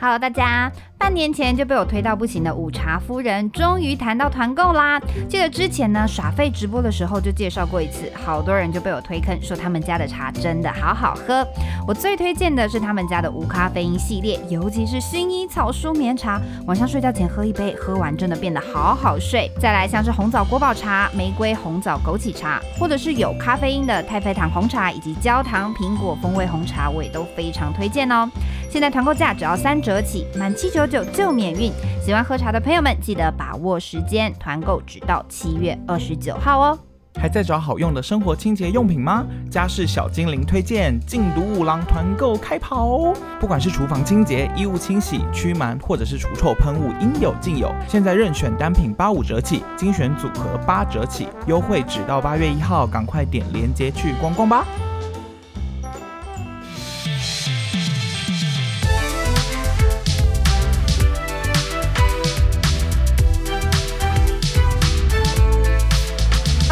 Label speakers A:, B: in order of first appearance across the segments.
A: Hello，大家！半年前就被我推到不行的午茶夫人，终于谈到团购啦！记得之前呢耍废直播的时候就介绍过一次，好多人就被我推坑，说他们家的茶真的好好喝。我最推荐的是他们家的无咖啡因系列，尤其是薰衣草舒眠茶，晚上睡觉前喝一杯，喝完真的变得好好睡。再来像是红枣国宝茶、玫瑰红枣枸杞茶，或者是有咖啡因的太妃糖红茶以及焦糖苹果风味红茶，我也都非常推荐哦。现在团购价只要三折起，满七九九就免运。喜欢喝茶的朋友们，记得把握时间，团购直到七月二十九号哦。
B: 还在找好用的生活清洁用品吗？家事小精灵推荐净毒五郎团购开跑！不管是厨房清洁、衣物清洗、驱螨，或者是除臭喷雾，应有尽有。现在任选单品八五折起，精选组合八折起，优惠只到八月一号，赶快点链接去逛逛吧。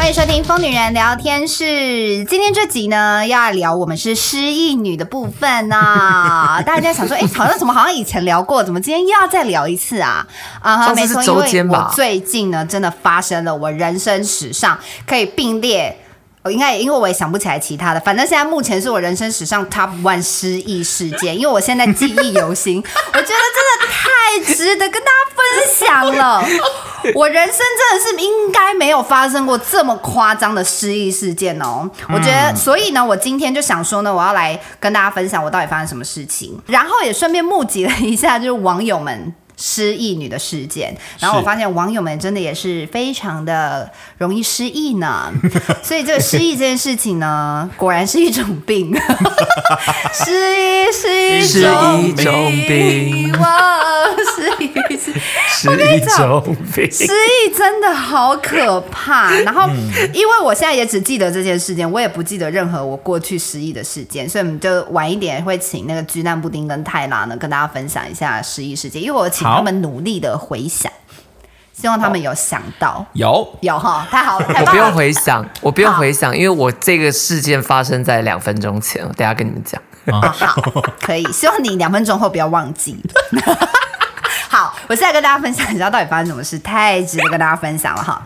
A: 欢迎收听疯女人聊天室。今天这集呢，要聊我们是失忆女的部分啊。大家想说，哎，好像怎么好像以前聊过，怎么今天又要再聊一次啊？啊，没错，因为我最近呢，真的发生了我人生史上可以并列。我应该也因为我也想不起来其他的，反正现在目前是我人生史上 top one 失忆事件，因为我现在记忆犹新，我觉得真的太值得跟分享了。我人生真的是应该没有发生过这么夸张的失忆事件哦。我觉得，所以呢，我今天就想说呢，我要来跟大家分享我到底发生什么事情，然后也顺便募集了一下，就是网友们。失忆女的事件，然后我发现网友们真的也是非常的容易失忆呢，所以这个失忆这件事情呢，果然是一种病，失忆是一种病，哇，失忆是失忆种病，失忆真的好可怕。然后，因为我现在也只记得这件事件，我也不记得任何我过去失忆的事件，所以我们就晚一点会请那个鸡蛋布丁跟泰拉呢跟大家分享一下失忆事件，因为我请。他们努力的回想，希望他们有想到，
B: 有
A: 有哈，太好了，太棒了。
C: 我不用回想，我不用回想，因为我这个事件发生在两分钟前，我等下跟你们讲。
A: 哦，好，可以，希望你两分钟后不要忘记。好，我现在跟大家分享一下到底发生什么事，太值得跟大家分享了哈。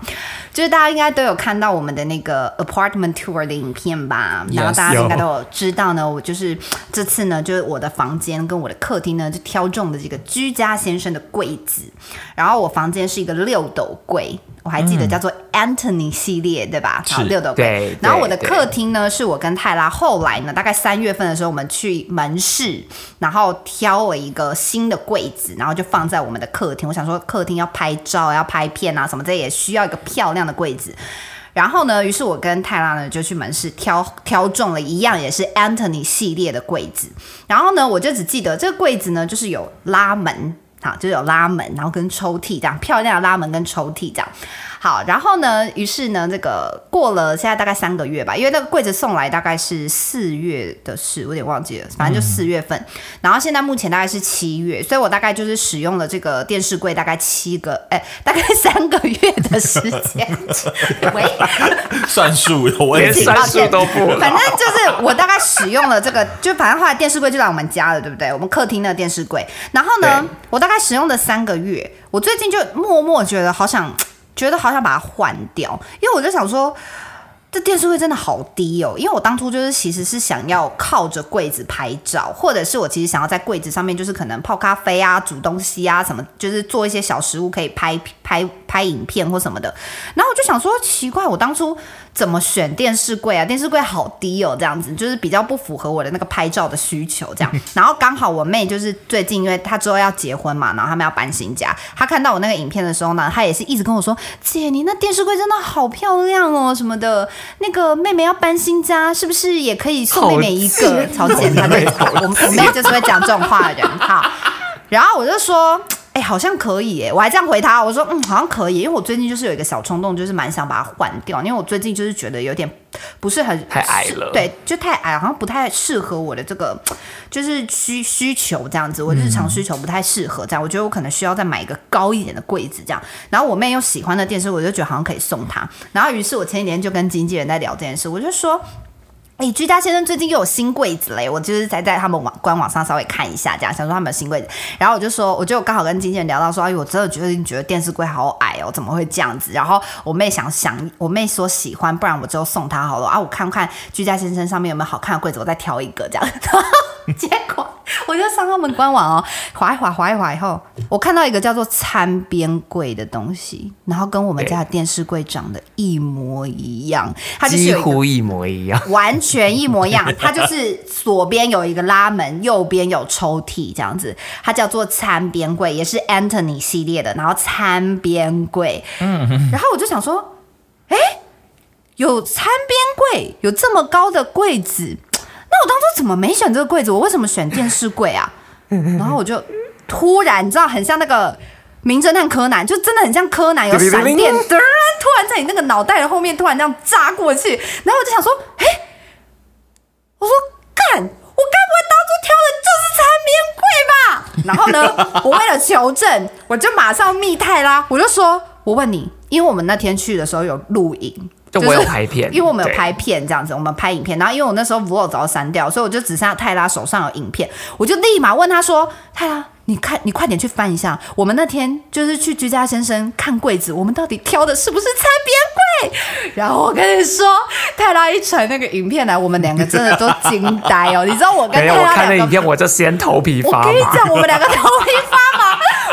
A: 就是大家应该都有看到我们的那个 apartment tour 的影片吧？Yes, 然后大家应该都有。知道呢，我就是这次呢，就是我的房间跟我的客厅呢，就挑中的这个居家先生的柜子。然后我房间是一个六斗柜。我还记得叫做 Anthony 系列，对吧？好，六斗柜。然后我的客厅呢，是我跟泰拉后来呢，大概三月份的时候，我们去门市，然后挑了一个新的柜子，然后就放在我们的客厅。我想说，客厅要拍照、要拍片啊什么，这也需要一个漂亮样的柜子。然后呢，于是我跟泰拉呢就去门市挑挑中了一样也是 Anthony 系列的柜子。然后呢，我就只记得这个柜子呢，就是有拉门。好，就有拉门，然后跟抽屉这样漂亮的拉门跟抽屉这样。好，然后呢，于是呢，这个过了现在大概三个月吧，因为那个柜子送来大概是四月的事，我有点忘记了，反正就四月份。嗯、然后现在目前大概是七月，所以我大概就是使用了这个电视柜大概七个，哎，大概三个月的时间。喂，
B: 算数有问题，算数都不。
A: 反正就是我大概使用了这个，就反正后来电视柜就在我们家了，对不对？我们客厅的电视柜。然后呢，我大概使用了三个月，我最近就默默觉得好想。觉得好想把它换掉，因为我就想说，这电视柜真的好低哦。因为我当初就是其实是想要靠着柜子拍照，或者是我其实想要在柜子上面，就是可能泡咖啡啊、煮东西啊什么，就是做一些小食物可以拍拍拍影片或什么的。然后我就想说，奇怪，我当初。怎么选电视柜啊？电视柜好低哦，这样子就是比较不符合我的那个拍照的需求，这样。然后刚好我妹就是最近，因为她之后要结婚嘛，然后他们要搬新家，她看到我那个影片的时候呢，她也是一直跟我说：“姐，你那电视柜真的好漂亮哦，什么的。”那个妹妹要搬新家，是不是也可以送妹妹一个？超简单的，我我妹就是会讲这种话的人。好，然后我就说。哎、欸，好像可以哎，我还这样回他，我说嗯，好像可以，因为我最近就是有一个小冲动，就是蛮想把它换掉，因为我最近就是觉得有点不是很
C: 太矮了，
A: 对，就太矮，好像不太适合我的这个就是需需求这样子，我日常需求不太适合这样，嗯、我觉得我可能需要再买一个高一点的柜子这样，然后我妹又喜欢的电视，我就觉得好像可以送她，然后于是我前几天就跟经纪人在聊这件事，我就说。哎，居家先生最近又有新柜子嘞，我就是才在他们网官网上稍微看一下，这样想说他们有新柜子，然后我就说，我就刚好跟经纪人聊到说，哎，我真的觉得你觉得电视柜好矮哦，怎么会这样子？然后我妹想想，我妹说喜欢，不然我就送她好了啊，我看看居家先生上面有没有好看的柜子，我再挑一个这样。结果我就上他们官网哦，划一划，划一划以后，我看到一个叫做餐边柜的东西，然后跟我们家的电视柜长得一模一样，它就是
C: 几乎一模一样，
A: 完全一模一样。它就是左边有一个拉门，右边有抽屉这样子，它叫做餐边柜，也是 Anthony 系列的。然后餐边柜，嗯，然后我就想说，哎，有餐边柜，有这么高的柜子。那我当初怎么没选这个柜子？我为什么选电视柜啊？然后我就突然，你知道，很像那个名侦探柯南，就真的很像柯南有闪电，突然在你那个脑袋的后面突然这样扎过去。然后我就想说，哎，我说干，我该不会当初挑的就是餐边柜吧？然后呢，我为了求证，我就马上密泰啦，我就说，我问你，因为我们那天去的时候有录影。
C: 就我有拍片，
A: 因为我们有拍片这样子，我们拍影片，然后因为我那时候 Vlog 早就删掉，所以我就只剩下泰拉手上有影片，我就立马问他说：“泰拉，你看，你快点去翻一下，我们那天就是去居家先生看柜子，我们到底挑的是不是餐边柜？”然后我跟你说，泰拉一传那个影片来，我们两个真的都惊呆哦！你知道我跟泰拉
C: 没有，我看那影片我就先头皮发麻。
A: 我跟你讲，我们两个头皮发麻。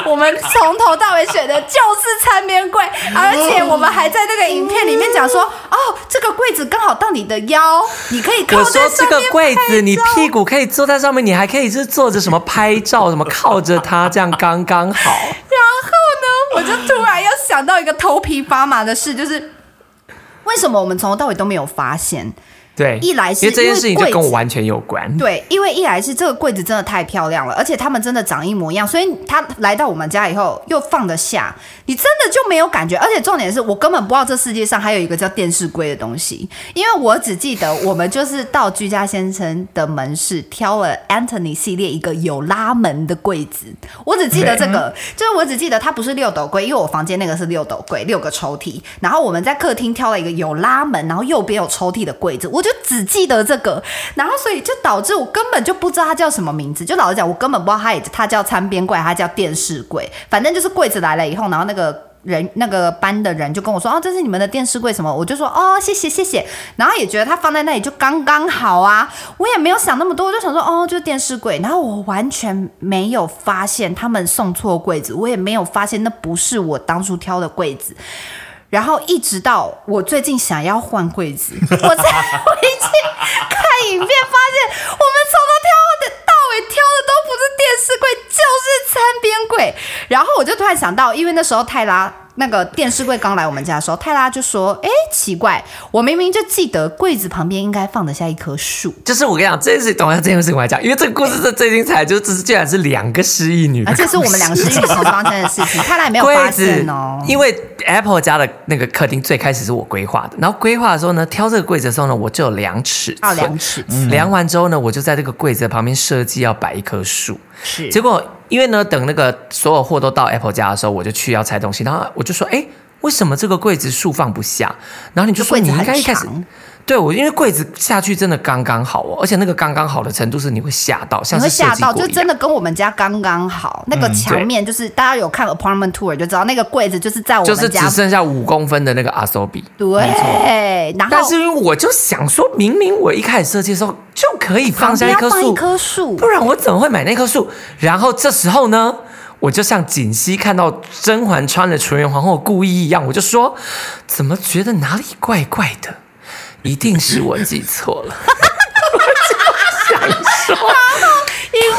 A: 我们从头到尾选的就是餐边柜，而且我们还在那个影片里面讲说，哦，这个柜子刚好到你的腰，你可以靠在上面。
C: 我说这个柜子，你屁股可以坐在上面，你还可以是坐着什么拍照，什么靠着它，这样刚刚好。
A: 然后呢，我就突然又想到一个头皮发麻的事，就是为什么我们从头到尾都没有发现？
C: 对，
A: 一来是
C: 因为这件事情就跟我完全有关。
A: 对，因为一来是这个柜子真的太漂亮了，而且他们真的长一模一样，所以他来到我们家以后又放得下，你真的就没有感觉。而且重点是我根本不知道这世界上还有一个叫电视柜的东西，因为我只记得我们就是到居家先生的门市挑了 Anthony 系列一个有拉门的柜子，我只记得这个，就是我只记得它不是六斗柜，因为我房间那个是六斗柜，六个抽屉，然后我们在客厅挑了一个有拉门，然后右边有抽屉的柜子，我就。就只记得这个，然后所以就导致我根本就不知道它叫什么名字。就老实讲，我根本不知道它也它叫餐边柜，它叫电视柜。反正就是柜子来了以后，然后那个人那个班的人就跟我说：“哦，这是你们的电视柜什么？”我就说：“哦，谢谢谢谢。”然后也觉得它放在那里就刚刚好啊。我也没有想那么多，我就想说：“哦，就是电视柜。”然后我完全没有发现他们送错柜子，我也没有发现那不是我当初挑的柜子。然后一直到我最近想要换柜子，我才回去看影片，发现我们从头挑的到尾挑的都不是电视柜，就是餐边柜。然后我就突然想到，因为那时候泰拉。那个电视柜刚来我们家的时候，泰拉就说：“哎，奇怪，我明明就记得柜子旁边应该放得下一棵树。”
C: 就是我跟你讲，这件事等下这件事情我来讲，因为这个故事是最精彩，就只是居然是两个失忆女，
A: 而且是我们两个失忆女所发生的事情，泰拉也没有发现哦。
C: 因为 Apple 家的那个客厅最开始是我规划的，然后规划的时候呢，挑这个柜子的时候呢，我就有量尺寸，
A: 量尺寸，
C: 量完之后呢，我就在这个柜子的旁边设计要摆一棵树，
A: 是，
C: 结果。因为呢，等那个所有货都到 Apple 家的时候，我就去要拆东西，然后我就说：“哎，为什么这个柜子竖放不下？”然后你就说：“你应该一开始。”对，我因为柜子下去真的刚刚好哦，而且那个刚刚好的程度是你会吓到，像是吓到，
A: 就真的跟我们家刚刚好。那个墙面就是、嗯、大家有看 Apartment Tour 就知道，那个柜子就是在我们家，
C: 就是只剩下五公分的那个阿索比。
A: 对。然后，
C: 但是因为我就想说，明明我一开始设计的时候就可以放下一棵树，
A: 一棵树，
C: 不然我怎么会买那棵树？然后这时候呢，我就像锦溪看到甄嬛穿了纯元皇后故意一样，我就说，怎么觉得哪里怪怪的？一定是我记错了，我就想
A: 说，因为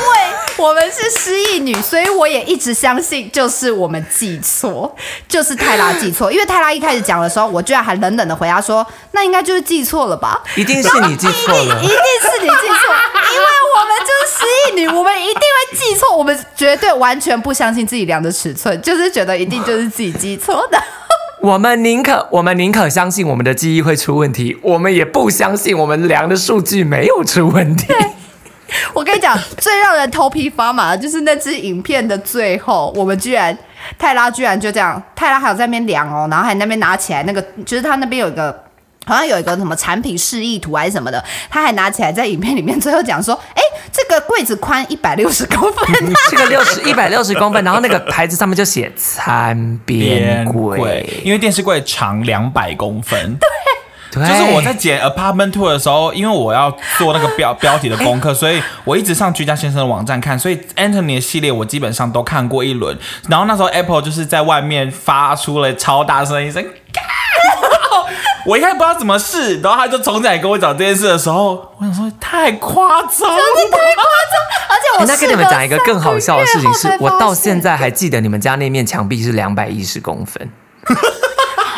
A: 我们是失忆女，所以我也一直相信就是我们记错，就是泰拉记错。因为泰拉一开始讲的时候，我居然还冷冷的回答说：“那应该就是记错了吧？”
C: 一定是你记错了，
A: 一定是你记错，因为我们就是失忆女，我们一定会记错，我们绝对完全不相信自己量的尺寸，就是觉得一定就是自己记错的。
C: 我们宁可我们宁可相信我们的记忆会出问题，我们也不相信我们量的数据没有出问题。
A: 我跟你讲，最让人头皮发麻的就是那支影片的最后，我们居然泰拉居然就这样，泰拉还有在那边量哦，然后还那边拿起来那个，就是他那边有一个好像有一个什么产品示意图还是什么的，他还拿起来在影片里面最后讲说，哎，这个柜子宽一百六十公分，
C: 这个六十 一百六十公分，然后那个牌子上面就写餐边柜，
B: 因为电视柜长两百公分。
A: 对。
C: 对
B: 就是我在剪 apartment tour 的时候，因为我要做那个标 标题的功课，所以我一直上居家先生的网站看，所以 Anthony 的系列我基本上都看过一轮。然后那时候 Apple 就是在外面发出了超大声一声，我一开始不知道怎么试，然后他就重新来跟我讲这件事的时候，我想说太夸张了，
A: 真的太夸张，而且我
C: 那跟你们讲一个更好笑的事情是，我到现在还记得你们家那面墙壁是两百一十公分。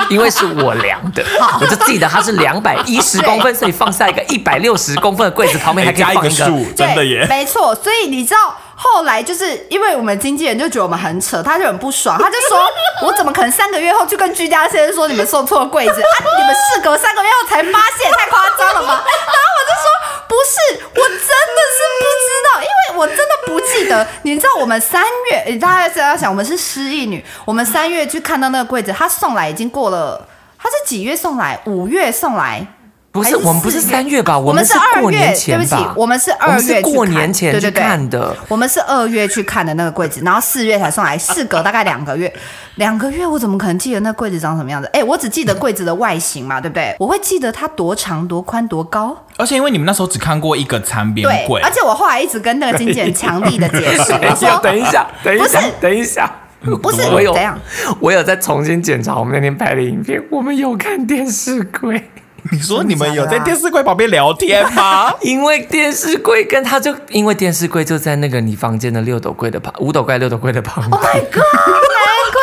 C: 因为是我量的，我就记得它是两百一十公分，所以放下一个一百六十公分的柜子旁边还可以放一个
B: 树，真的耶，
A: 没错。所以你知道后来就是因为我们经纪人就觉得我们很扯，他就很不爽，他就说：“我怎么可能三个月后就跟居家先生说你们送错柜子啊？你们事隔三个月后才发现，太夸张了吧？” 然后我就说：“不是，我真的是不知道，因为我真的不记得。你知道我们三月，大家要想，我们是失忆女，我们三月去看到那个柜子，他送来已经过了。”他是几月送来？五月送来？
C: 不是，我们不是三月吧？
A: 我们是二月。对不起，我们是二月
C: 过年前去看的。
A: 我们是二月去看的那个柜子，然后四月才送来，事隔大概两个月。两个月，我怎么可能记得那柜子长什么样子？哎，我只记得柜子的外形嘛，对不对？我会记得它多长、多宽、多高。
B: 而且因为你们那时候只看过一个餐边柜，
A: 而且我后来一直跟那个经纪人强力的解释，我
C: 说等一下，等一下，等一下。
A: 不是，
C: 我有
A: 怎样？
C: 我有在重新检查我们那天拍的影片，我们有看电视柜。
B: 你说你们有在电视柜旁边聊天吗？
C: 因为电视柜跟他就因为电视柜就在那个你房间的六斗柜的旁，五斗柜六斗柜的旁边。
A: Oh my god！难怪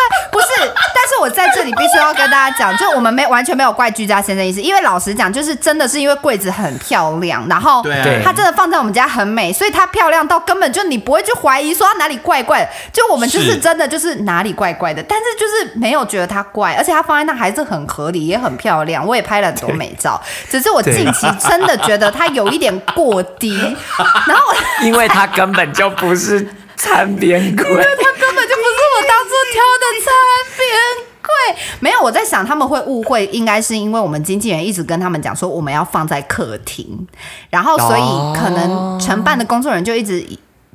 A: 我在这里必须要跟大家讲，就我们没完全没有怪居家先生意思，因为老实讲，就是真的是因为柜子很漂亮，然后它真的放在我们家很美，所以它漂亮到根本就你不会去怀疑说它哪里怪怪的。就我们就是真的就是哪里怪怪的，但是就是没有觉得它怪，而且它放在那还是很合理，也很漂亮。我也拍了很多美照，只是我近期真的觉得它有一点过低，然后
C: 因为它根本就不是餐边柜，因为
A: 它根本就不是我当初挑的餐边。柜，没有，我在想他们会误会，应该是因为我们经纪人一直跟他们讲说我们要放在客厅，然后所以可能承办的工作人员就一直。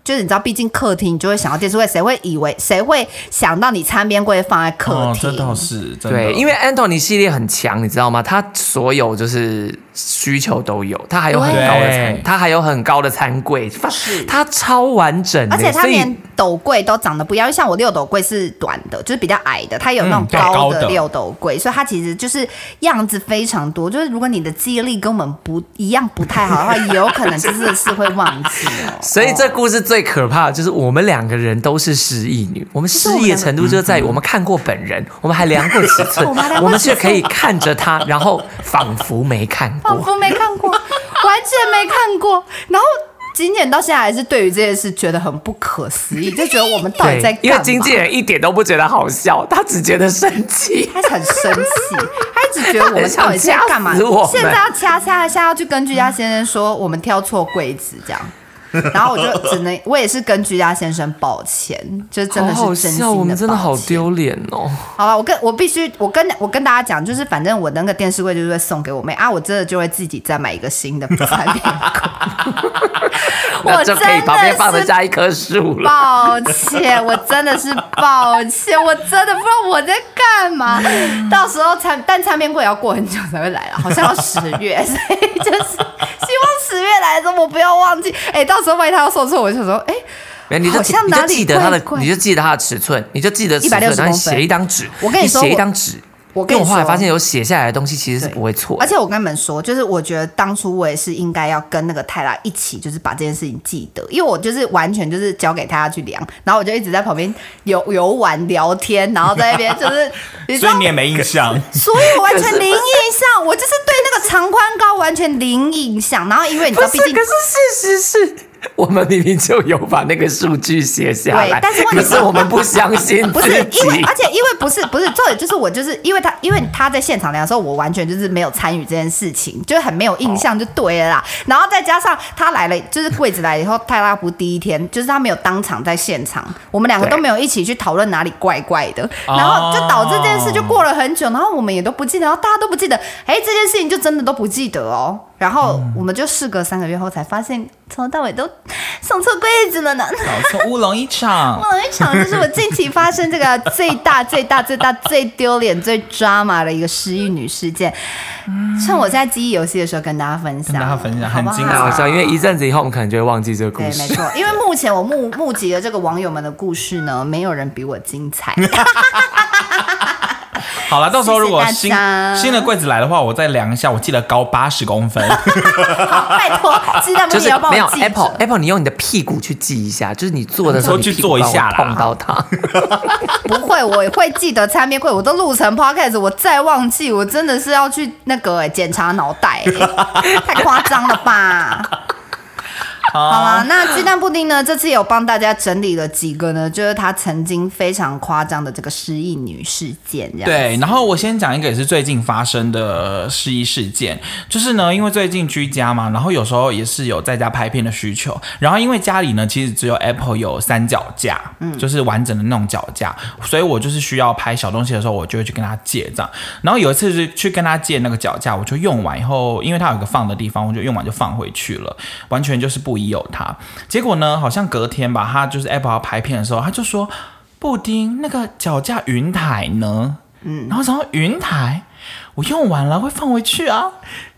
A: 就是你知道，毕竟客厅你就会想到电视柜，谁会以为谁会想到你餐边柜放在客厅？哦，
B: 这倒是真的。
C: 对，因为 Anthony 系列很强，你知道吗？他所有就是需求都有，它还有很高的餐，它还有很高的餐柜，是，他超完整，
A: 而且它连斗柜都长得不一样。像我六斗柜是短的，就是比较矮的，它有那种高的六斗柜，所以它其实就是样子非常多。就是如果你的记忆力跟我们不一样，不太好的话，也有可能就是是会忘记哦。
C: 所以这故事。最可怕的就是我们两个人都是失忆女，我们失忆的程度就在于我们看过本人，我们还量过尺寸，我们却可以看着他，然后仿佛没看过，
A: 仿佛没看过，完全没看过。然后经纪人到现在还是对于这件事觉得很不可思议，就觉得我们到底在干嘛？
C: 因为经纪人一点都不觉得好笑，他只觉得生气，
A: 他很生气，他一直觉得我们到底在干嘛？现在要掐掐一下，要去跟居家先生说我们挑错柜子这样。然后我就只能，我也是跟居家先生抱歉，就真的是真心的
C: 我们真的好丢脸哦。
A: 好吧，我跟我必须，我跟我跟大家讲，就是反正我那个电视柜就是会送给我妹啊，我真的就会自己再买一个新的餐边柜。
C: 我真的是旁边放得下一棵树了。
A: 抱歉，我真的是抱歉，我真的不知道我在干嘛。到时候餐但餐边柜也要过很久才会来了，好像要十月，所以就是希望十月来的时候我不要忘记。哎，到。时候万一他要送错，我就说，哎、欸，
C: 你就记得他的，你就记得他的尺寸，你就记得尺寸，然后写一张纸。
A: 我跟你说，
C: 写一张纸。我跟我后来发现，有写下来的东西其实是不会错。
A: 而且我跟你们说，就是我觉得当初我也是应该要跟那个泰拉一起，就是把这件事情记得，因为我就是完全就是交给他去量，然后我就一直在旁边游游玩聊天，然后在那边就是，
B: 所以你也没印象，
A: 所以我完全零印象，我就是对那个长宽高完全零印象。然后因为你知道，毕竟
C: 可是事实是。我们明明就有把那个数据写下来，
A: 对但是问题是
C: 可是我们不相信
A: 不是因
C: 为，
A: 而且因为不是不是，重点就是我就是因为他因为他在现场量的时候，我完全就是没有参与这件事情，就是很没有印象就对了啦。然后再加上他来了，就是柜子来了以后，泰拉不第一天，就是他没有当场在现场，我们两个都没有一起去讨论哪里怪怪的，然后就导致这件事就过了很久，然后我们也都不记得，然后大家都不记得，哎，这件事情就真的都不记得哦。然后我们就事隔三个月后才发现，从头到尾都送错柜子了呢。
B: 搞错乌龙一场，
A: 乌龙一场，就是我近期发生这个最大、最大、最大、最丢脸、最抓马的一个失忆女事件。趁我在记忆游戏的时候跟大家分享，
B: 跟大家分享很精彩
C: 好笑，因为一阵子以后我们可能就会忘记这个故
A: 事对，
C: 事。
A: 没错，因为目前我目募集的这个网友们的故事呢，没有人比我精彩。
B: 好了，到时候如果新新的柜子来的话，我再量一下，我记得高八十公分。
A: 好，拜托，鸡蛋不
C: 就是
A: 要帮
C: 没有
A: 我记着
C: Apple Apple，你用你的屁股去记一下，就是你坐的时候
B: 说去
C: 你屁股
B: 做一下啦
C: 碰到它。
A: 不会，我会记得餐边柜，我都录成 podcast，我再忘记，我真的是要去那个哎检查脑袋、欸，太夸张了吧？好。了，那鸡蛋布丁呢？这次有帮大家整理了几个呢，就是他曾经非常夸张的这个失忆女事件，这样
B: 对，然后我先讲一个也是最近发生的失忆事件，就是呢，因为最近居家嘛，然后有时候也是有在家拍片的需求，然后因为家里呢其实只有 Apple 有三脚架，嗯，就是完整的那种脚架，所以我就是需要拍小东西的时候，我就会去跟他借这样。然后有一次是去跟他借那个脚架，我就用完以后，因为他有一个放的地方，我就用完就放回去了，完全就是不疑有他。结果呢，好像隔天吧，他就是 Apple 要拍片的时候，他就说：“布丁，那个脚架云台呢？”嗯，然后然后云台我用完了会放回去啊。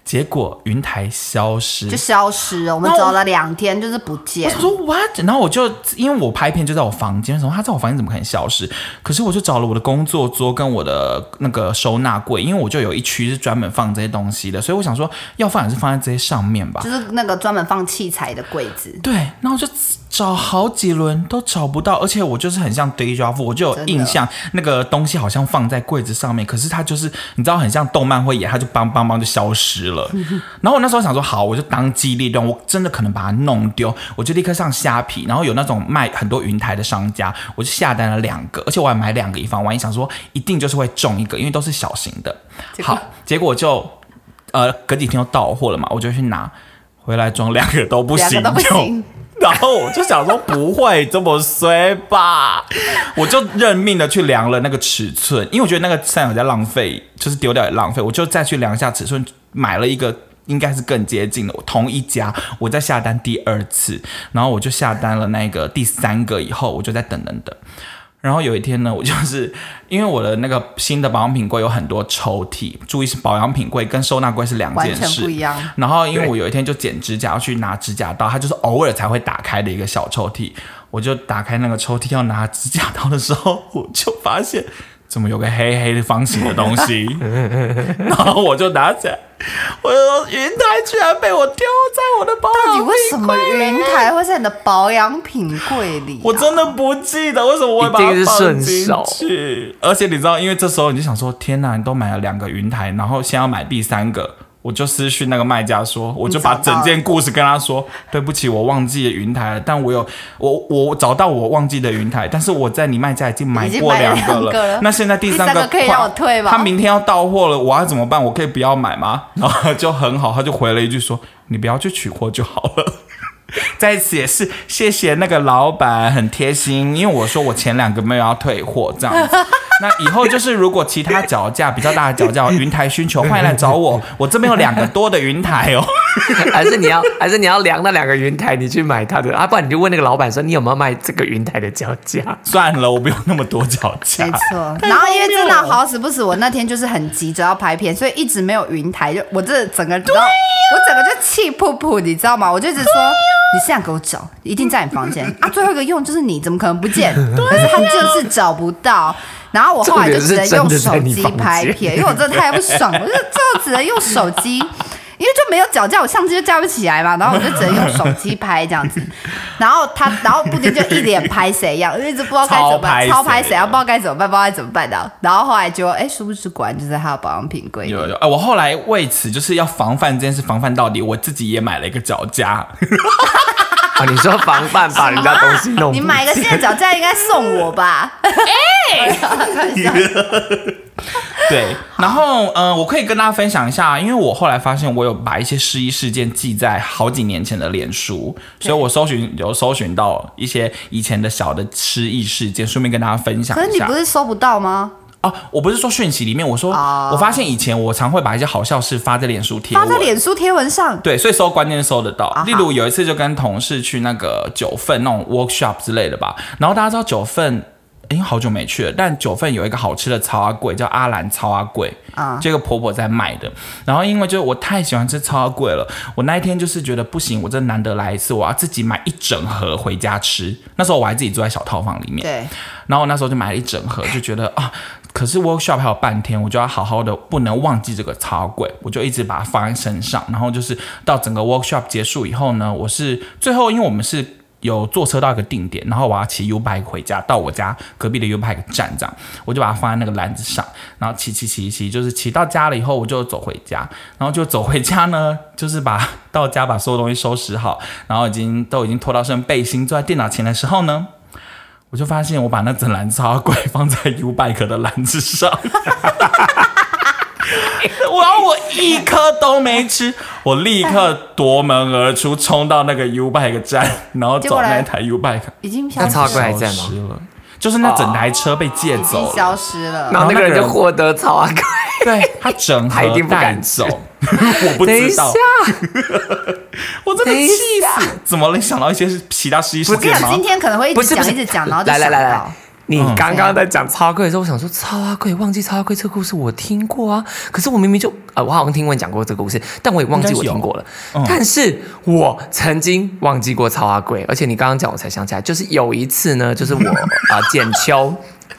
B: 结果云台消失，
A: 就消失了。我们走了两天，就是不见。
B: 我说 what？然后我就因为我拍片就在我房间，什么他在我房间怎么可能消失？可是我就找了我的工作桌跟我的那个收纳柜，因为我就有一区是专门放这些东西的，所以我想说要放也是放在这些上面吧，
A: 就是那个专门放器材的柜子。
B: 对，然后我就找好几轮都找不到，而且我就是很像 deja vu，我就有印象那个东西好像放在柜子上面，可是它就是你知道很像动漫会演，它就邦邦邦就消失了。然后我那时候想说，好，我就当机立断，我真的可能把它弄丢，我就立刻上虾皮，然后有那种卖很多云台的商家，我就下单了两个，而且我还买两个以防万一，想说一定就是会中一个，因为都是小型的。好，结果就呃隔几天又到货了嘛，我就去拿回来装，两个都不行，
A: 两个都不行。
B: 然后我就想说不会这么衰吧，我就认命的去量了那个尺寸，因为我觉得那个三角在浪费，就是丢掉也浪费，我就再去量一下尺寸，买了一个应该是更接近的，同一家，我再下单第二次，然后我就下单了那个第三个以后，我就在等等等。然后有一天呢，我就是 因为我的那个新的保养品柜有很多抽屉，注意是保养品柜跟收纳柜是两件事，
A: 不一样。
B: 然后因为我有一天就剪指甲要去拿指甲刀，它就是偶尔才会打开的一个小抽屉，我就打开那个抽屉要拿指甲刀的时候，我就发现怎么有个黑黑的方形的东西，然后我就拿起来。我说云台居然被我丢在我的保养品柜里，
A: 到底为什么云台会在你的保养品柜里啊？
B: 我真的不记得为什么我会把它放进去。而且你知道，因为这时候你就想说：天哪，你都买了两个云台，然后先要买第三个。我就私讯那个卖家说，我就把整件故事跟他说，对不起，我忘记了云台了，但我有我我找到我忘记的云台，但是我在你卖家已经买过两个了，那现在第三个，
A: 第三个可以让我退吗？
B: 他明天要到货了，我要怎么办？我可以不要买吗？然后就很好，他就回了一句说，你不要去取货就好了。在一次也是谢谢那个老板很贴心，因为我说我前两个没有要退货这样子。那以后就是如果其他脚架比较大的脚架云台需求，欢迎来找我，我这边有两个多的云台哦。
C: 还是你要还是你要量那两个云台，你去买它的啊？不然你就问那个老板说，你有没有卖这个云台的脚架？
B: 算了，我不用那么多脚架。
A: 没错。然后因为真的好死不死，我那天就是很急着要拍片，所以一直没有云台，就我这整个，对、啊、我整个就气噗噗，你知道吗？我就一直说。你现在给我找，一定在你房间 啊！最后一个用就是你，怎么可能不见？可是他就是找不到。然后我后来就只能用手机拍片，因为我真的太不爽了，我就最后只能用手机，因为就没有脚架，我相机就架不起来嘛。然后我就只能用手机拍这样子。然后他，然后布丁就一脸拍谁一样，一直不知道该怎么办，超拍谁啊？不知道该怎么办，不知道该怎么办的。然后后来就哎，是不是果然就是他的保养品柜里。
B: 有有哎，我后来为此就是要防范这件事，防范到底，我自己也买了一个脚架。
C: 啊，你说防范把人家东西弄，
A: 你买个新的脚架应该送我吧？哎，
B: 对，然后呃，我可以跟大家分享一下，因为我后来发现我有把一些失忆事件记在好几年前的脸书，所以我搜寻有搜寻到一些以前的小的失忆事件，顺便跟大家分享一下。
A: 可是你不是搜不到吗？
B: 哦，我不是说讯息里面，我说、oh. 我发现以前我常会把一些好笑事发在脸书贴文，
A: 发在脸书贴文上，
B: 对，所以搜关键搜得到。
A: Oh.
B: 例如有一次就跟同事去那个九份那种 workshop 之类的吧，然后大家知道九份，哎，好久没去了，但九份有一个好吃的草阿贵叫阿兰草阿贵啊，这个婆婆在卖的。然后因为就是我太喜欢吃草阿贵了，我那一天就是觉得不行，我真难得来一次，我要自己买一整盒回家吃。那时候我还自己住在小套房里面，
A: 对，
B: 然后我那时候就买了一整盒，就觉得啊。可是 workshop 还有半天，我就要好好的，不能忘记这个草阿贵，我就一直把它放在身上。然后就是到整个 workshop 结束以后呢，我是最后，因为我们是有坐车到一个定点，然后我要骑 U bike 回家，到我家隔壁的 U bike 站这样，我就把它放在那个篮子上，然后骑骑骑骑，就是骑到家了以后，我就走回家，然后就走回家呢，就是把到家把所有东西收拾好，然后已经都已经脱到身背心，坐在电脑前的时候呢。我就发现，我把那整篮草柜放在 U bike 的篮子上，然后我一颗都没吃，我立刻夺门而出，冲到那个 U bike 站，然后找那台 U bike，
A: 已经
C: 那草柜还在
B: 吗？就是那整台车被借走了，
A: 消失了，
C: 然后那个人就获得草柜，
B: 对他整盒带走，我不知道。我真的气死！怎么能想到一些其他失忆事件吗？
A: 今天可能会一直讲，一直讲，然后来来来来，
C: 你刚刚在讲草仔粿的时候，我想说超阿贵，忘记超阿贵这个故事我听过啊。可是我明明就啊，我好像听闻讲过这个故事，但我也忘记我听过了。但是我曾经忘记过超阿贵，而且你刚刚讲我才想起来，就是有一次呢，就是我啊 简秋。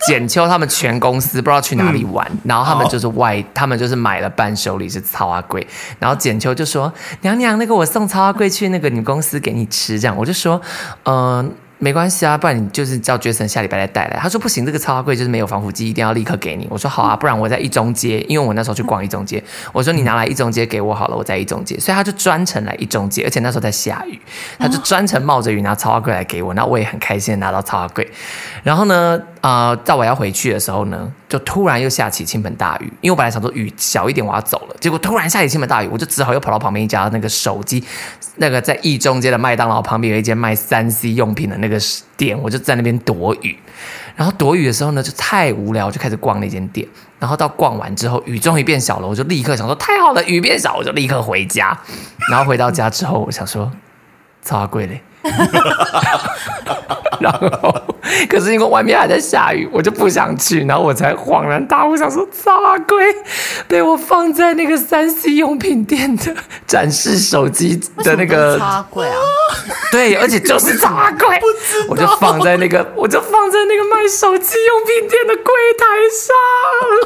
C: 简秋他们全公司不知道去哪里玩，嗯、然后他们就是外，哦、他们就是买了伴手礼是超阿贵，然后简秋就说：“娘娘，那个我送超阿贵去那个你公司给你吃。”这样我就说：“嗯、呃。”没关系啊，不然你就是叫 Jason 下礼拜再带来。他说不行，这个草仔粿就是没有防腐剂，一定要立刻给你。我说好啊，不然我在一中街，因为我那时候去逛一中街。我说你拿来一中街给我好了，我在一中街。所以他就专程来一中街，而且那时候在下雨，他就专程冒着雨拿草仔粿来给我。那我也很开心拿到草仔粿。然后呢，呃，在我要回去的时候呢，就突然又下起倾盆大雨。因为我本来想说雨小一点我要走了，结果突然下起倾盆大雨，我就只好又跑到旁边一家那个手机，那个在一中街的麦当劳旁边有一间卖三 C 用品的那个店。我就在那边躲雨，然后躲雨的时候呢，就太无聊，就开始逛那间店。然后到逛完之后，雨终于变小了，我就立刻想说太好了，雨变小，我就立刻回家。然后回到家之后，我想说，超贵嘞。然后，可是因为外面还在下雨，我就不想去。然后我才恍然大悟，想说咋鬼被我放在那个三 C 用品店的展示手机的那个
A: 草仔粿啊，
C: 对，而且就是草仔粿，我就放在那个，我就放在那个卖手机用品店的柜台上。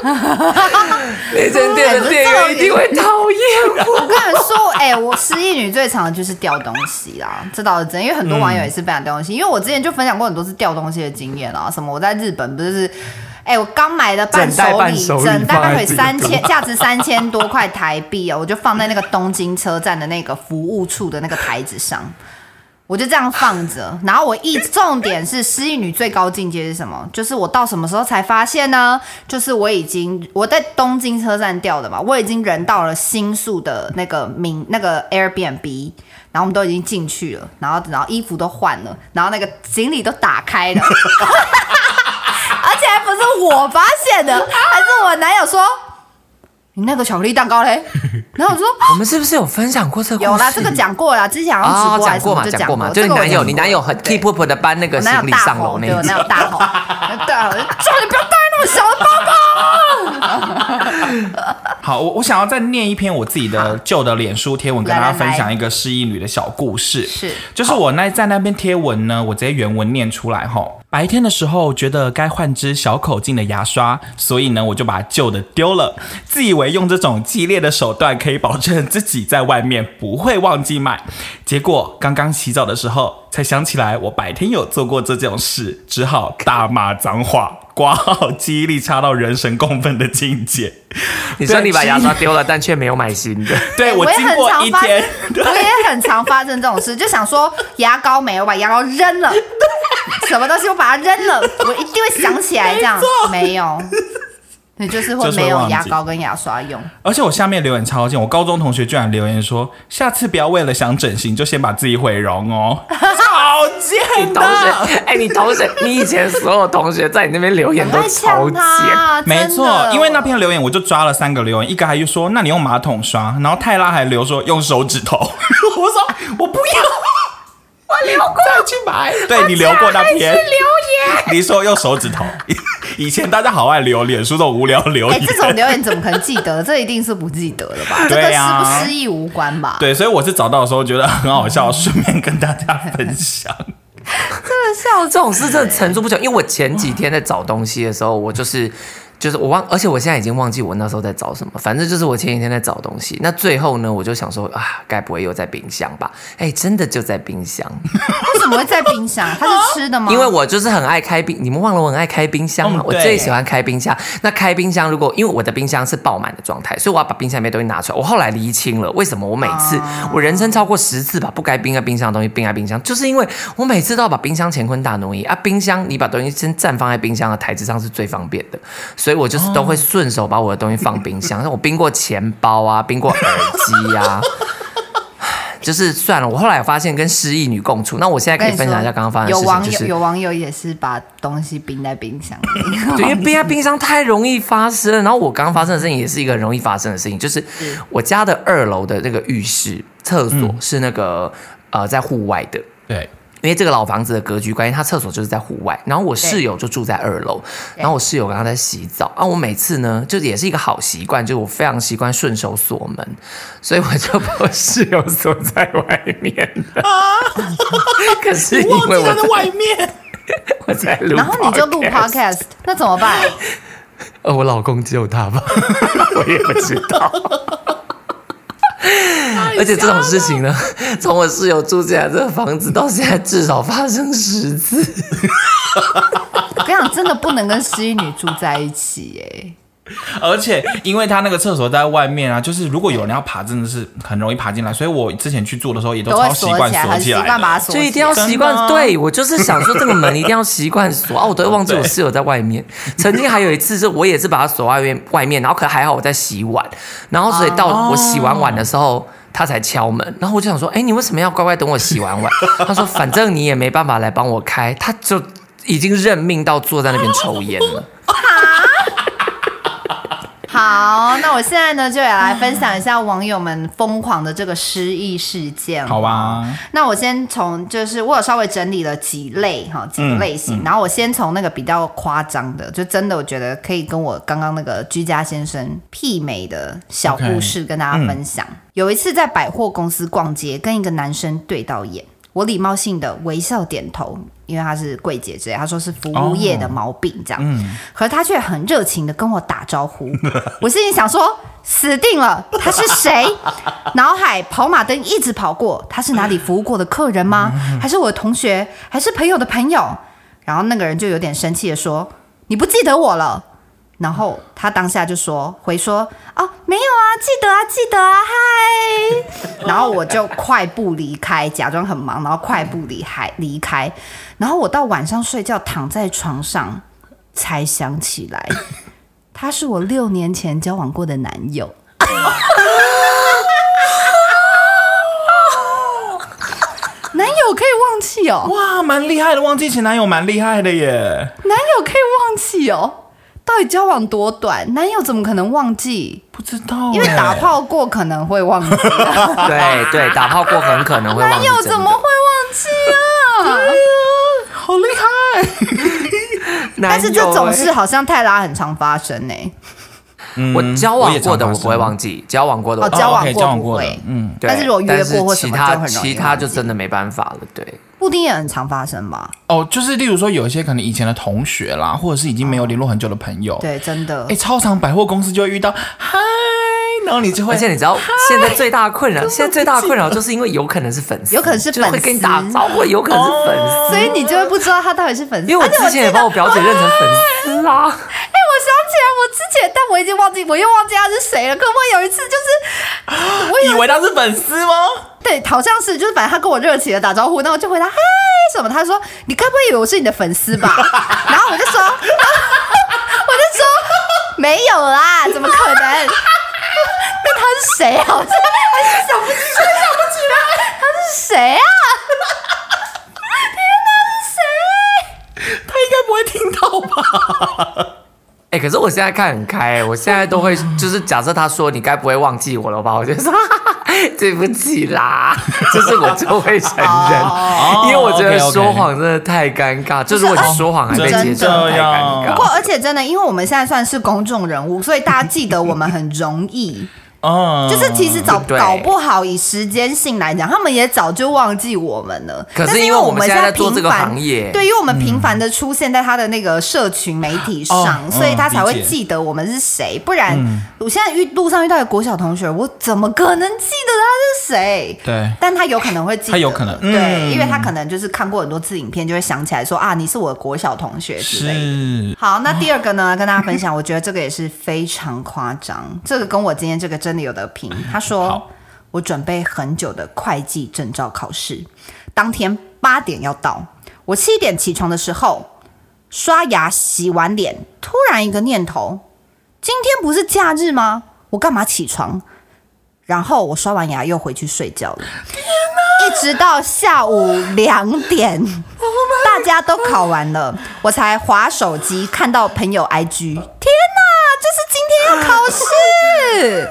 C: 那间店的店员一定会讨厌我。
A: 我跟你说，哎、欸，我失忆女最常的就是掉东西啦，这倒是真，因为很多网友也是非常掉东西。因为我之前就分享过很多次掉东西的经验啊，什么我在日本不是，哎、欸，我刚买的伴手礼，整袋伴手礼三千，价值三千多块台币啊，我就放在那个东京车站的那个服务处的那个台子上。我就这样放着，然后我一重点是失忆女最高境界是什么？就是我到什么时候才发现呢？就是我已经我在东京车站掉的嘛，我已经人到了新宿的那个名那个 Airbnb，然后我们都已经进去了，然后然后衣服都换了，然后那个行李都打开了，而且还不是我发现的，还是我男友说。你那个巧克力蛋糕嘞？然后我说，
C: 我们是不是有分享过这个？
A: 有啦，这个讲过啦，之前好像直播还是什么就讲过嘛。
C: 就是男友，你男友很 keep up 的搬那个行李上楼那个，
A: 男友大吼，对啊，叫你不要带那么小的包包。
B: 好，我我想要再念一篇我自己的旧的脸书贴文，跟大家分享一个失忆女的小故事。是，就是我那在那边贴文呢，我直接原文念出来吼。白天的时候觉得该换只小口径的牙刷，所以呢，我就把旧的丢了，自以为用这种激烈的手段可以保证自己在外面不会忘记买。结果刚刚洗澡的时候才想起来，我白天有做过这种事，只好大骂脏话，挂号记忆力差到人神共愤的境界。
C: 你说你把牙刷丢了，但却没有买新的。
B: 对，我经过一天，
A: 我也很常发生这种事，就想说牙膏没有，我把牙膏扔了。什么东西我把它扔了，我一定会想起来。这样没，没有，你就是会没有牙膏跟牙刷用。
B: 而且我下面留言超贱，我高中同学居然留言说，下次不要为了想整形就先把自己毁容哦，好贱的。
C: 哎、欸，你同学，你以前所有同学在你那边留言都超贱，
B: 没错，因为那篇留言我就抓了三个留言，一个还就说，那你用马桶刷，然后泰拉还留说用手指头，我说我不要。
C: 我留过，
B: 再去买。对，你留过那篇
C: 留言，
B: 你说用手指头。以前大家好爱留脸书这种无聊留言，
A: 欸，这种留言怎么可能记得？这一定是不记得了吧？
B: 对呀，
A: 这个失不失忆无关吧？
B: 对，所以我是找到的时候觉得很好笑，顺便跟大家 分享。
A: 真的笑，
C: 这种事真的层出不穷。因为我前几天在找东西的时候，我就是。就是我忘，而且我现在已经忘记我那时候在找什么。反正就是我前几天在找东西。那最后呢，我就想说啊，该不会又在冰箱吧？哎、欸，真的就在冰箱。
A: 为什么会在冰箱？它是吃的吗？
C: 因为我就是很爱开冰。你们忘了我很爱开冰箱吗？嗯、我最喜欢开冰箱。那开冰箱，如果因为我的冰箱是爆满的状态，所以我要把冰箱里面东西拿出来。我后来厘清了为什么我每次、啊、我人生超过十次把不该冰在冰箱的东西冰在冰箱，就是因为我每次都要把冰箱乾坤大挪移啊。冰箱你把东西先暂放在冰箱的台子上是最方便的。所以我就是都会顺手把我的东西放冰箱，像我冰过钱包啊，冰过耳机啊，就是算了。我后来有发现跟失忆女共处，那我现在可以分享一下刚刚发生的事情。有网友
A: 有网友也是把东西冰在冰箱里，
C: 对，因为冰在冰箱太容易发生。然后我刚刚发生的事情也是一个很容易发生的事情，就是我家的二楼的那个浴室厕所是那个、嗯、呃在户外的，
B: 对。
C: 因为这个老房子的格局关系，他厕所就是在户外。然后我室友就住在二楼，然后我室友刚刚在洗澡。啊，我每次呢，就也是一个好习惯，就是我非常习惯顺手锁门，所以我就把我室友锁在外面了。可是因为我在外面，我在录，
A: 然后你就录 podcast，那怎么办？
C: 呃，我老公救他吧，我也不知道。而且这种事情呢，从我室友住进来这个房子到现在，至少发生十次。
A: 我跟你讲，真的不能跟失忆女住在一起哎。
B: 而且，因为他那个厕所在外面啊，就是如果有人要爬，真的是很容易爬进来。所以我之前去住的时候，也都超习惯锁起来，
A: 把它锁起来，
C: 就一定要习惯。对，我就是想说，这个门一定要习惯锁 啊！我都会忘记我室友在外面。曾经还有一次，是我也是把它锁外面，外面，然后可还好我在洗碗，然后所以到我洗完碗的时候，他才敲门，然后我就想说，哎，你为什么要乖乖等我洗完碗？他说，反正你也没办法来帮我开，他就已经认命到坐在那边抽烟了。
A: 好，那我现在呢，就也来分享一下网友们疯狂的这个失忆事件。
B: 好吧，
A: 那我先从就是我有稍微整理了几类哈，几个类型，嗯嗯、然后我先从那个比较夸张的，就真的我觉得可以跟我刚刚那个居家先生媲美的小故事跟大家分享。Okay, 嗯、有一次在百货公司逛街，跟一个男生对到眼。我礼貌性的微笑点头，因为他是柜姐之类，他说是服务业的毛病这样，哦嗯、可是他却很热情的跟我打招呼。我心里想说，死定了，他是谁？脑海跑马灯一直跑过，他是哪里服务过的客人吗？还是我的同学？还是朋友的朋友？然后那个人就有点生气的说：“你不记得我了？”然后他当下就说回说哦，没有啊，记得啊，记得啊，嗨。然后我就快步离开，假装很忙，然后快步离开离开。然后我到晚上睡觉，躺在床上才想起来，他是我六年前交往过的男友。男友可以忘记哦，
B: 哇，蛮厉害的，忘记前男友蛮厉害的耶。
A: 男友可以忘记哦。到底交往多短？男友怎么可能忘记？
B: 不知道，
A: 因为打炮过可能会忘记。
C: 对对，打炮过很可能会忘记。
A: 男友怎么会忘记啊？
B: 对呀，好厉害！
A: 但是这种事好像泰拉很常发生呢。
B: 嗯
C: 我交往过的
B: 我
C: 不会忘记，交往过的我
A: 哦交往
B: 过
A: 不会，
B: 的嗯，
A: 但是如果约过或
C: 其他
A: 就很容易
C: 其他就真的没办法了。对，
A: 布丁也很常发生吧？
B: 哦，就是例如说有一些可能以前的同学啦，或者是已经没有联络很久的朋友，
A: 对，真的
B: 哎，。超常百货公司就会遇到嗨，然后你就会，
C: 而且你知道现在最大的困扰，现在最大的困扰就是因为有可能是粉丝，
A: 有可能是
C: 就会跟你打招呼，有可能是粉丝。
A: 所以你就会不知道他到底是粉丝。
C: 因为我之前也把我表姐认成粉丝啦，
A: 哎、我想起来，我之前，但我已经忘记，我又忘记他是谁了。可我有一次就是，我
B: 以为他是粉丝吗？
A: 对，好像是，就是反正他跟我热情的打招呼，那我就回答嗨什么，他说你该不会以为我是你的粉丝吧？然后我就说，我就说没有啦，怎么可能？那他是谁啊？我真的想不起来，想不起来，他是谁啊？天哪，是谁？
B: 他应该不会听到吧？
C: 哎、可是我现在看很开，我现在都会就是假设他说你该不会忘记我了吧？我就说哈哈哈对不起啦，就是我就会承认，因为我觉得说谎真的太尴尬，就如果你说谎还被揭穿，太尴
A: 尬不
C: 过。
A: 而且真的，因为我们现在算是公众人物，所以大家记得我们很容易。
B: 嗯，
A: 就是其实早搞不好，以时间性来讲，他们也早就忘记我们了。
C: 可是
A: 但是
C: 因为我们现在做这个
A: 繁
C: 行业
A: 对，因为我们频繁的出现在他的那个社群媒体上，所以他才
B: 会
A: 记得我们是谁。不然，我现在遇路上遇到一个国小同学，我怎么可能记得他是谁？
B: 对。
A: 但他有可能会记得，
B: 他有可能。
A: 对，
B: 嗯。
A: 因为他可能就是看过很多次影片，就会想起来说啊，你是我的国小同学之类的。好，那第二个呢，跟大家分享，我觉得这个也是非常夸张，这个跟我今天这个真的有得拼。他
B: 说，
A: 我准备很久的会计证照考试，当天八点要到，我七点起床的时候，刷牙洗完脸，突然一个念头，今天不是假日吗？我干嘛起床？然后我刷完牙又回去睡觉了。一直到下午两点，大家都考完了，我才划手机看到朋友 IG。天哪，这是今天要考试，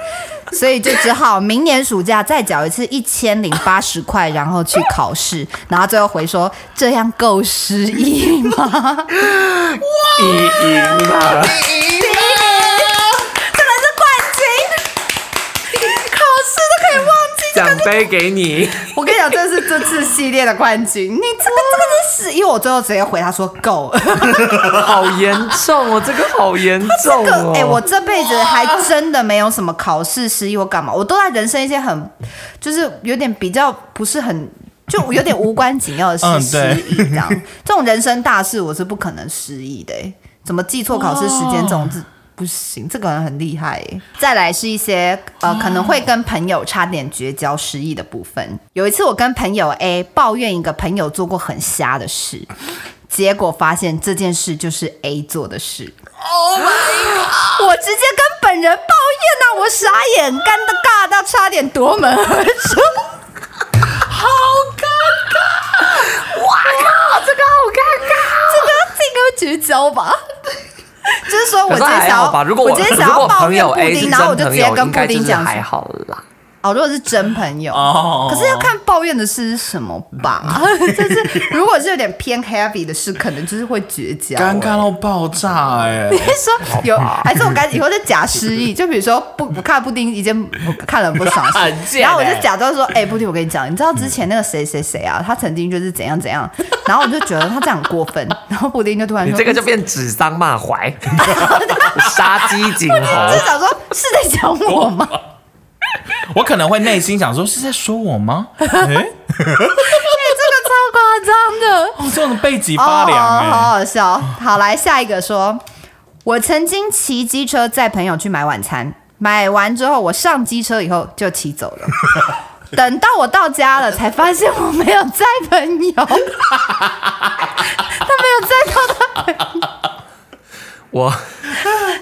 A: 所以就只好明年暑假再缴一次一千零八十块，然后去考试，然后最后回说这样够失忆吗？
C: 你赢了，
A: 真的是冠军，考试都可以忘记。
C: 奖杯给你。
A: 我跟你讲，这是这次系列的冠军。你这个 这个是，因为我最后直接回他说够。
C: 好严重哦，这个好严重。
A: 哎、我这辈子还真的没有什么考试失忆或干嘛，我都在人生一些很，就是有点比较不是很，就有点无关紧要的事
B: 嗯
A: 失
B: 对
A: 忆这样。这种人生大事我是不可能失忆的、欸，怎么记错考试时间这种字。不行，这个人很厉害。再来是一些呃，可能会跟朋友差点绝交失忆的部分。有一次我跟朋友 A 抱怨一个朋友做过很瞎的事，结果发现这件事就是 A 做的事。Oh my god！我直接跟本人抱怨呐、我傻眼，尴尬到差点夺门而出。好尴尬！哇靠，这个好尴尬，这个这个绝交吧。我今天想要？
C: 如果
A: 我今天想
C: 如果
A: 要抱怨
C: 朋友
A: 布丁，
C: 真
A: 然后我就直接跟布丁讲，
C: 还好啦。
A: 哦，如果是真朋友，
B: 哦
A: 可是要看抱怨的事是什么吧。就是如果是有点偏 heavy 的事，可能就是会绝交、
B: 尴尬到爆炸哎、
A: 你说有，还是我刚以后就假失忆？就比如说不，我看布丁一件看了很不爽然后我就
B: 欸
A: 假装说，哎、布丁，我跟你讲，你知道之前那个谁谁谁啊，他曾经就是怎样怎样，然后我就觉得他这样很过分，然后布丁就突然说，
C: 你这个就变指桑骂槐，杀鸡俣
A: 就
C: 猴。
A: 想说是在讲我吗？
B: 我可能会内心想说是在说我吗？哎、
A: 这个超夸张的。
B: 哦，这种背脊
A: 发
B: 凉
A: 好好笑。好，来下一个说，我曾经骑机车载朋友去买晚餐，买完之后我上机车以后就骑走了。等到我到家了，才发现我没有载朋友，他没有载到他朋友。
C: 我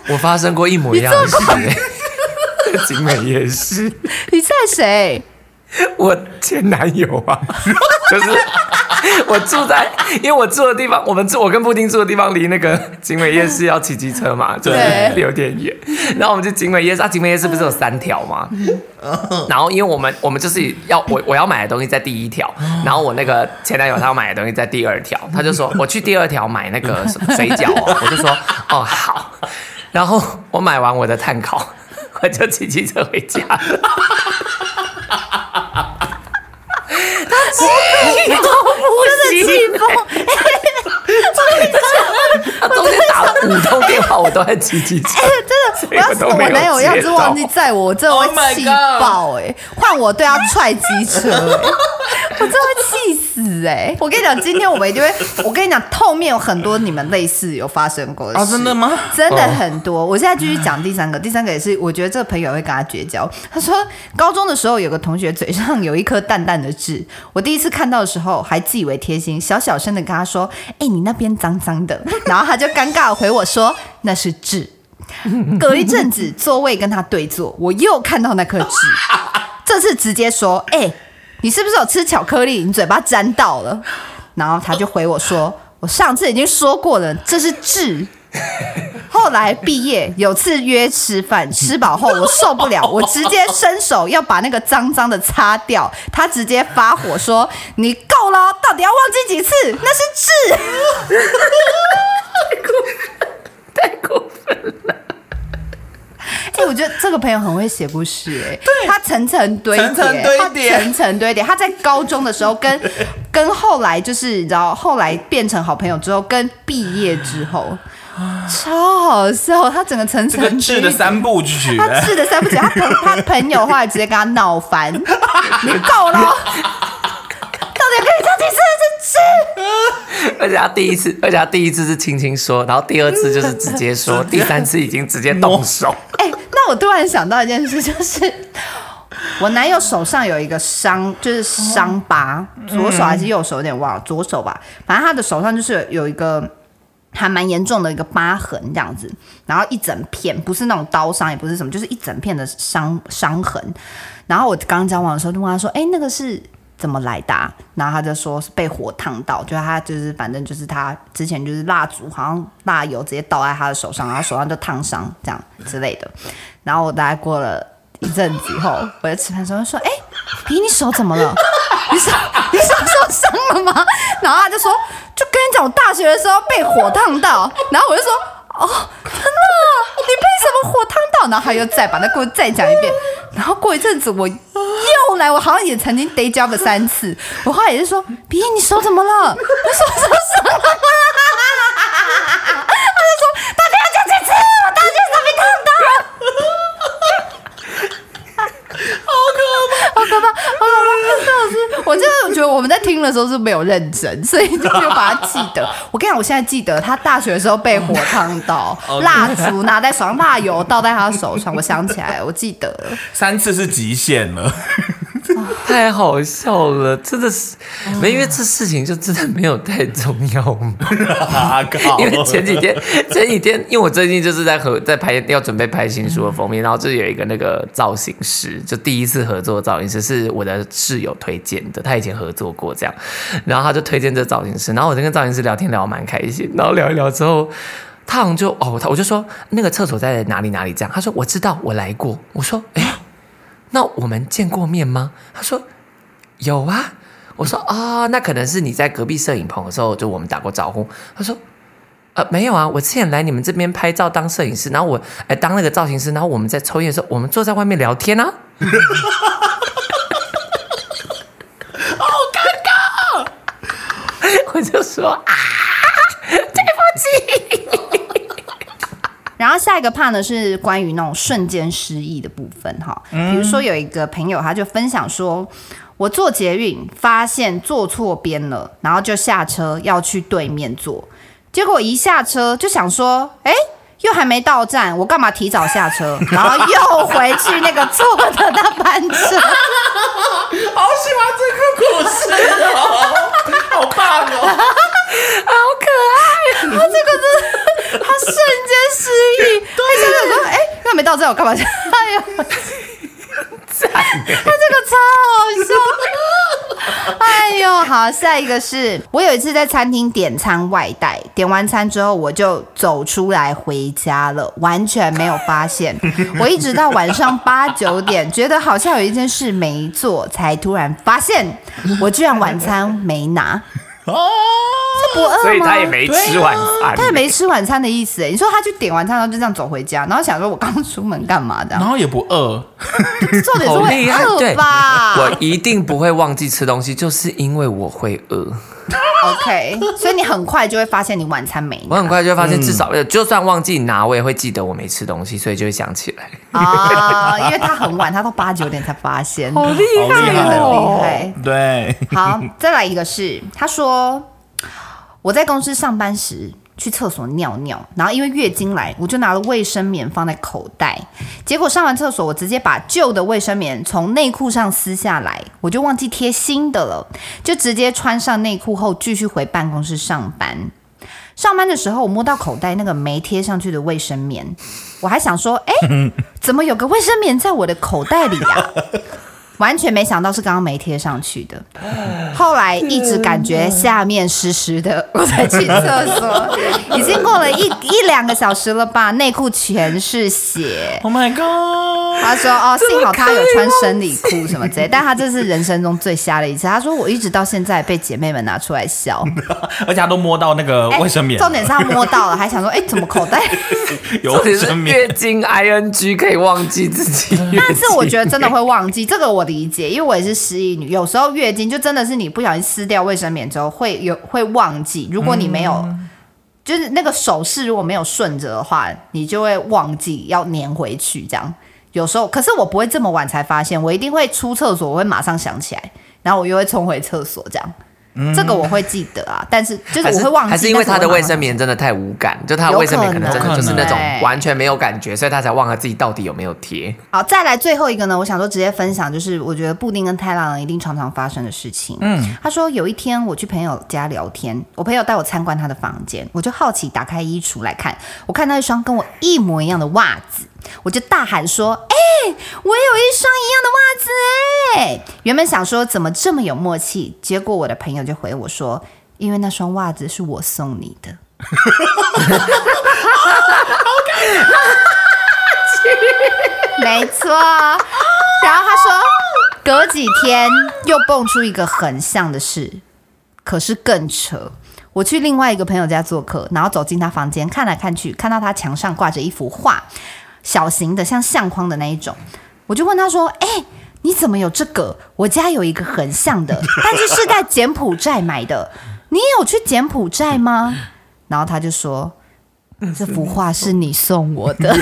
C: 我发生过一模一样的事、景美夜市，
A: 你在谁？
C: 我前男友啊，就是 我住在，因为我住的地方，我们住我跟布丁住的地方离那个景美夜市要骑机车嘛，就是
A: 对
C: 有点远。然后我们就景美夜市，啊，景美夜市不是有三条吗？然后因为我们我们就是要我我要买的东西在第一条，然后我那个前男友他要买的东西在第二条，他就说我去第二条买那个水饺哦，我就说哦好。然后我买完我的碳烤，我就骑机车回家了。他气到不行，气疯！他中间打了五通电话，我都在骑机车。
A: 哎，真的，我要是我男友要是忘记载我，我真的会气爆哎！换我对他踹机车哎！我真的会气死哎、欸！我跟你讲，今天我们一定会。我跟你讲，后面有很多你们类似有发生过的事。
B: 哦，真的吗？
A: 真的很多。我现在继续讲第三个，第三个也是，我觉得这个朋友会跟他绝交。他说，高中的时候有个同学嘴上有一颗淡淡的痣，我第一次看到的时候还自以为贴心，小小声的跟他说：“哎、欸，你那边脏脏的。”然后他就尴尬的回我说：“那是痣。”隔一阵子，座位跟他对坐，我又看到那颗痣，这次直接说：“哎、欸。”你是不是有吃巧克力？你嘴巴沾到了，然后他就回我说：“我上次已经说过了，这是痣。”后来毕业有次约吃饭，吃饱后我受不了，我直接伸手要把那个脏脏的擦掉，他直接发火说：“你够了，到底要忘记几次？那是痣。”
C: 太过分，太过分了。
A: 哎、欸，我觉得这个朋友很会写故事哎、他层层堆叠，他层层堆叠。他在高中的时候跟 跟后来就是你知道，后来变成好朋友之后，跟毕业之后，超好笑。他整个层层堆叠的
B: 三部曲，
A: 他治的三部曲。他朋他朋友后来直接跟他闹翻，你够了，到底可以唱几次？
C: 而且他第一次，而且他第一次是轻轻说，然后第二次就是直接说，第三次已经直接动手。
A: 哎、我突然想到一件事，就是 我男友手上有一个伤，就是伤疤，左手还是右手有点忘了，左手吧。反正他的手上就是有一个还蛮严重的一个疤痕这样子，然后一整片，不是那种刀伤，也不是什么，就是一整片的伤伤痕。然后我刚交往的时候就问他说：“哎、欸，那个是？”怎么来的、然后他就说是被火烫到，就他就是反正就是他之前就是蜡烛，好像蜡油直接倒在他的手上，然后手上就烫伤这样之类的。然后我大概过了一阵子以后，我在吃饭时候说：“哎、欸，皮，你手怎么了？你手你手受伤了吗？”然后他就说：“就跟你讲，我大学的时候被火烫到。”然后我就说：“哦，真的？你被什么火烫到？”然后他又再把那故事再讲一遍。然后过一阵子我。又来，我好像也曾经 day job 三次。我后来也是说，比你手怎么了？你手受伤了吗？他就说，到底要讲几次？我大姐都没看到。好可怕，好可怕，好可怕！老师，我真的觉得我们在听的时候是没有认真，所以就没有把它记得。我跟你讲，我现在记得他大学的时候被火烫到，蜡烛拿在手上，蜡油倒在他的手上。我想起来，我记得了，
B: 三次是极限了。
C: 太好笑了，真的是没，因为这事情就真的没有太重要嘛。因为前几天，前几天，因为我最近就是在和在拍，要准备拍新书的封面，然后这有一个那个造型师，就第一次合作的造型师是我的室友推荐的，他以前合作过这样，然后他就推荐这造型师，然后我就跟造型师聊天聊得蛮开心，然后聊一聊之后，他好像就哦，他我就说那个厕所在哪里哪里？这样，他说我知道，我来过，我说哎。诶那我们见过面吗？他说有啊。我说啊、哦，那可能是你在隔壁摄影棚的时候，就我们打过招呼。他说呃没有啊，我之前来你们这边拍照当摄影师，然后我哎当那个造型师，然后我们在抽烟的时候，我们坐在外面聊天啊。好尴尬，我就说啊，对不起。
A: 然后下一个 part 呢是关于那种瞬间失忆的部分哈，比如说有一个朋友他就分享说，我坐捷运发现坐错边了，然后就下车要去对面坐，结果一下车就想说，哎，又还没到站，我干嘛提早下车，然后又回去那个坐的那班车，
B: 好喜欢这个故事哦，好棒哦，
A: 好可爱，他这个是。他瞬间失忆，他现在说：“哎、欸，那没到这，我干嘛去？” 哎呀，他这个超好笑。哎呦，好，下一个是我有一次在餐厅点餐外带，点完餐之后我就走出来回家了，完全没有发现。我一直到晚上八九点，觉得好像有一件事没做，才突然发现我居然晚餐没拿。哦，这不饿吗？
C: 所以他也没吃晚餐，
A: 他也没吃晚餐的意思。哎，你说他去点完餐，然后就这样走回家，然后想说我刚出门干嘛的？
B: 然后也不饿，
A: 重点是会饿吧？
C: 我一定不会忘记吃东西，就是因为我会饿。
A: OK，所以你很快就会发现你晚餐没。
C: 我很快就会发现，至少就算忘记拿，我也会记得我没吃东西，所以就会想起来。
A: 啊、哦，因为他很晚，他到八九点才发现，
C: 好厉害，
A: 很厉害。
B: 对，
A: 好，再来一个是，他说我在公司上班时。去厕所尿尿，然后因为月经来，我就拿了卫生棉放在口袋。结果上完厕所，我直接把旧的卫生棉从内裤上撕下来，我就忘记贴新的了，就直接穿上内裤后继续回办公室上班。上班的时候，我摸到口袋那个没贴上去的卫生棉，我还想说，哎，怎么有个卫生棉在我的口袋里呀？完全没想到是刚刚没贴上去的，后来一直感觉下面湿湿的，我才去厕所。已经过了一一两个小时了吧，内裤全是血。
B: Oh my god！
A: 他说哦，幸好他有穿生理裤什么之类，但他这是人生中最瞎的一次。他说我一直到现在被姐妹们拿出来笑，
B: 而且他都摸到那个卫生棉。
A: 重点是他摸到了，还想说哎，怎么口袋
B: 有卫生棉？
C: 月经 ing 可以忘记自己，
A: 但是我觉得真的会忘记这个我。理解，因为我也是失忆女，有时候月经就真的是你不小心撕掉卫生棉之后会有会忘记。如果你没有，嗯、就是那个手势如果没有顺着的话，你就会忘记要粘回去。这样有时候，可是我不会这么晚才发现，我一定会出厕所，我会马上想起来，然后我又会冲回厕所这样。这个我会记得啊，但是就是我会忘记，
C: 还是因为他的卫生棉真的太无感，就他的卫生棉可能真的就是那种完全没有感觉，所以他才忘了自己到底有没有贴。
A: 好，再来最后一个呢，我想说直接分享，就是我觉得布丁跟太郎一定常常发生的事情。嗯，他说有一天我去朋友家聊天，我朋友带我参观他的房间，我就好奇打开衣橱来看，我看到一双跟我一模一样的袜子。我就大喊说：“哎、欸，我有一双一样的袜子哎！”原本想说怎么这么有默契，结果我的朋友就回我说：“因为那双袜子是我送你的。”没错。然后他说，隔几天又蹦出一个很像的事，可是更扯。我去另外一个朋友家做客，然后走进他房间，看来看去，看到他墙上挂着一幅画。小型的像相框的那一种，我就问他说：“哎、欸，你怎么有这个？我家有一个很像的，但是是在柬埔寨买的。你有去柬埔寨吗？”然后他就说：“这幅画是你送我的。”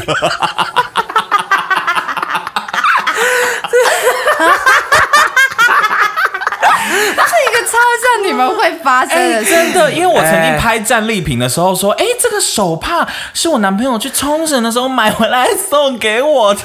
A: 超像你们会发生的，
B: 真的，因为我曾经拍战利品的时候说，哎，这个手帕是我男朋友去冲绳的时候买回来送给我的。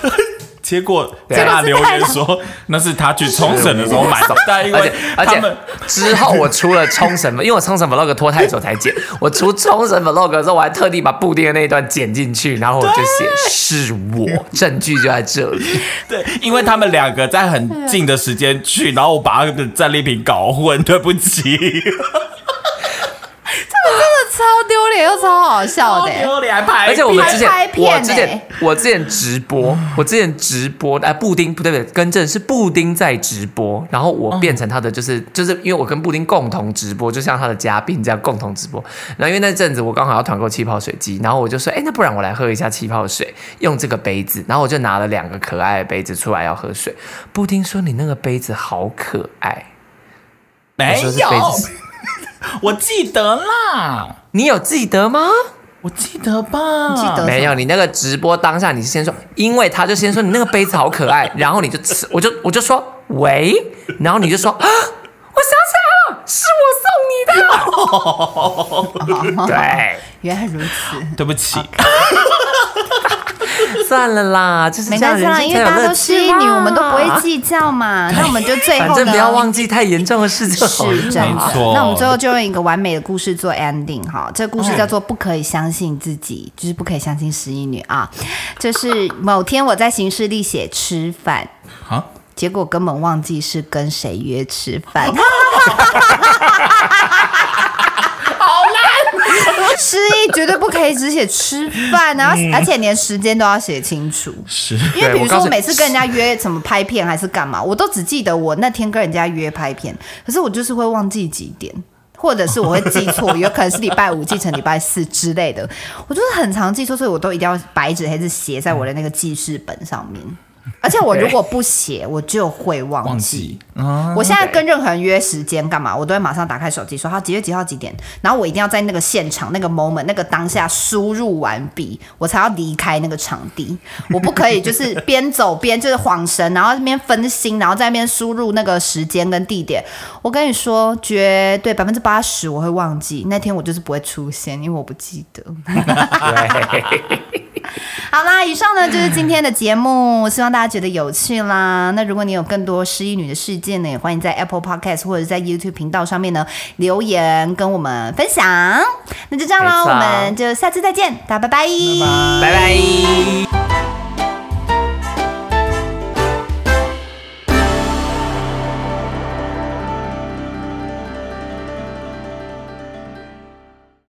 B: 结果在那留言说那是他去冲绳的时候买的，但因为
C: 而且之后我出了冲绳，因为我冲绳 vlog 拖太久才剪，我出冲绳 vlog 的时候，我还特地把布丁的那一段剪进去，然后我就写是我，证据就在这里。
B: 对，因为他们两个在很近的时间去，然后我把他的战利品搞混，对不起。
A: 超丢脸又超好笑的，
B: 丢脸还拍，
C: 而且我们之前
A: 拍片
C: 我之前我之前直播，我之前直播，哎，布丁不对不对，更正是布丁在直播，然后我变成他的就是就是因为我跟布丁共同直播，就像他的嘉宾这样共同直播。然后因为那阵子我刚好要团购气泡水机，然后我就说，哎，那不然我来喝一下气泡水，用这个杯子。然后我就拿了两个可爱的杯子出来要喝水。布丁说：“你那个杯子好可爱。”
B: 没有。我 记得啦，
C: 你有记得吗？
B: 我记得吧，
A: 记得
C: 没有？你那个直播当下，你是先说，因为他就先说你那个杯子好可爱，然后你就吃，我就我就说喂，然后你就说啊，我想起来了，是我送你的。对，
A: 原来如此，
B: 对不起。
C: 算了啦，就是，
A: 没关系啦，因为大家都是一女，我们都不会计较嘛。那我们就最后，
C: 反正不要忘记太严重的事就好了。
A: 是这样，没错。那我们最后就用一个完美的故事做 ending 哈。这个故事叫做“不可以相信自己”，就是不可以相信十一女啊。就是某天我在行事历写吃饭，结果根本忘记是跟谁约吃饭。失忆绝对不可以只写吃饭，然后而且连时间都要写清楚。是，因为比如说我每次跟人家约什么拍片还是干嘛，我都只记得我那天跟人家约拍片，可是我就是会忘记几点，或者是我会记错，有可能是礼拜五记成礼拜四之类的。我就是很常记错，所以我都一定要白纸黑字写在我的那个记事本上面。而且我如果不写，我就会忘记。
B: 忘记啊、
A: 我现在跟任何人约时间干嘛，我都会马上打开手机说好几月几号几点，然后我一定要在那个现场、那个 moment、那个当下输入完毕，我才要离开那个场地。我不可以就是边走边就是晃神，然后那边分心，然后在那边输入那个时间跟地点。我跟你说，绝对百分之八十我会忘记，那天我就是不会出现，因为我不记得。好啦，以上呢就是今天的节目，希望大家觉得有趣啦。那如果你有更多失忆女的事件呢，也欢迎在 Apple Podcast 或者在 YouTube 频道上面呢留言跟我们分享。那就这样喽，我们就下次再见，大家拜拜，
C: 拜拜。